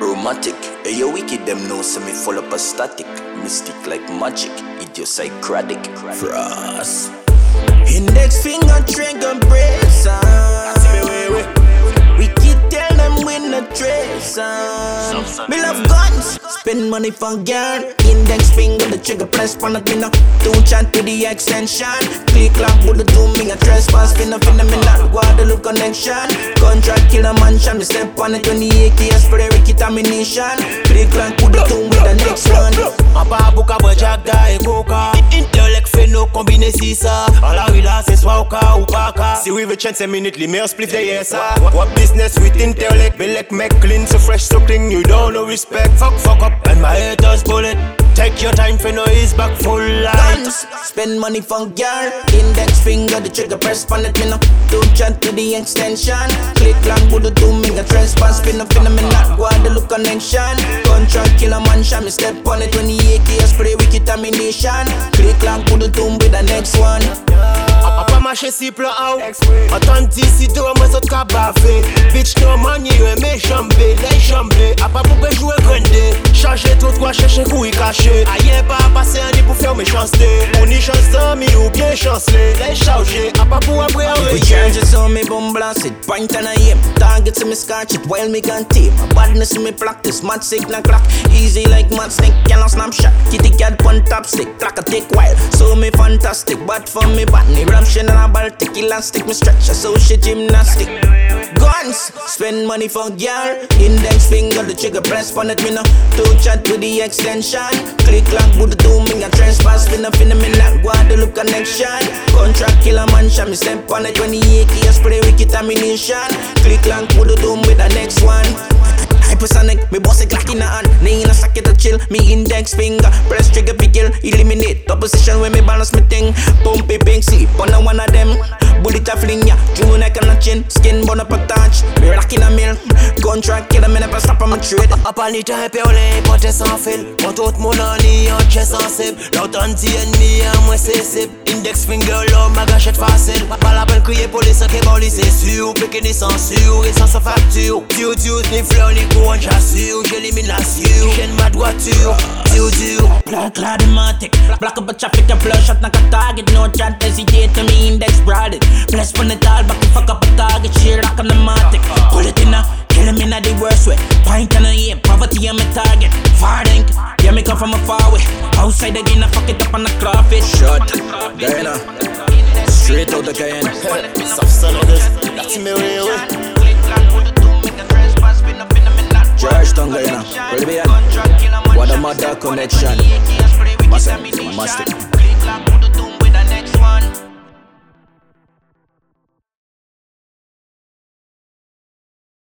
Romantic, eh, hey yo Wycked them know so me full up a static. Mystic like magic, idiosyncratic. Frost Index finger trigger brace ah. Spend money for girl. Index finger the trigger press on the pinner Two chat to the extension. Click lock bullet to me a trespass. Finna finna me not Guadeloupe connection. Contract kill a mansion Me step on it when the AK spray Ricky ammunition Click lock bullet to with the next one. Apa buka berjaga e koka ah. Intellect fait no combiner si Si we veut chance minute li meilleur spliff derrière ça What business with intellect Belek make? Clean so fresh so clean. You don't know respect. Fuck fuck up. And my haters bullet. Take your time for no ease back full light Guns, spend money for girl. Index finger the trigger press on it me no Do chat to the extension. Click lock bullet do me a trespass Finna finna me not Guadeloupe connection. Contract kill a mansion Me step on it. When the AK spray wicked ammunition. Click lock bullet to me the next one. A mache si plan ou Authenticité ou mwen sot ka bave Bitch no manye yo eme jambe Le jambe A pa pou kwe jwe grande Chaje tout kwa chèche kou yi kache A yen pa pase an pou fè ou méchanceté. Ou ni chans mi ou bien chancele Le chaje A pa pou an We reye charges on me bum blast it Point and I aim Target to me scotch it. While me can tape My badness me practice Mad signal clock. Easy like mad snake Can I snapshot Kitty cat pon top stick Clock a take while. So me fantastic But for me botany Ramshin and a Baltic Elastic me stretch. Associate gymnastic. Guns Spend money for girl Index finger the trigger press on it me Two chat to the extension. Click lock Buddha to me a trespass Finna finna me not Guadeloupe connection. Contract killer man, mansion Me step on it when the AK spray wicked ammunition. Click lock the to with the next one. Hypersonic, me boss a clock in the hand. Knee in a socket to chill, me index finger. Press trigger fi kill, eliminate. Opposition when me balance me thing. Pump it pink, see, on a one of them Bullet a fling ya, June neck on a chin. Skin bun up a touch, me rockin a mill. Contract killer, me never stop on my trade A pa ni te pe ou le pote san fil Mwen tout moun an li an che sensib Loutan ti en mi an mwen se sip Index finger lò ma gachet fasil Pa la bel kriye polis an ke boli se sur Peke ni san sur, e san sa facture Tiu tiu, ni fleur, ni kou an chassure J'élimine la sur, droiture Tiu tiu Black Cladomatic Black up a traffic a flush shot knock a target. No chat hesitate to me index broaded Bless from the tall back and fuck up a target. Shit the matic Pull it in a Kill him in the worst way. Point and a aim Poverty on my target. Far think Yeah me come from a far way. Outside again I fuck it up on the crawfish. Shot, Guyana, straight out the Guyana. Soft son of this, that's me way Georgetown, Guyana, Caribbean. Mother connection. Massive, massive.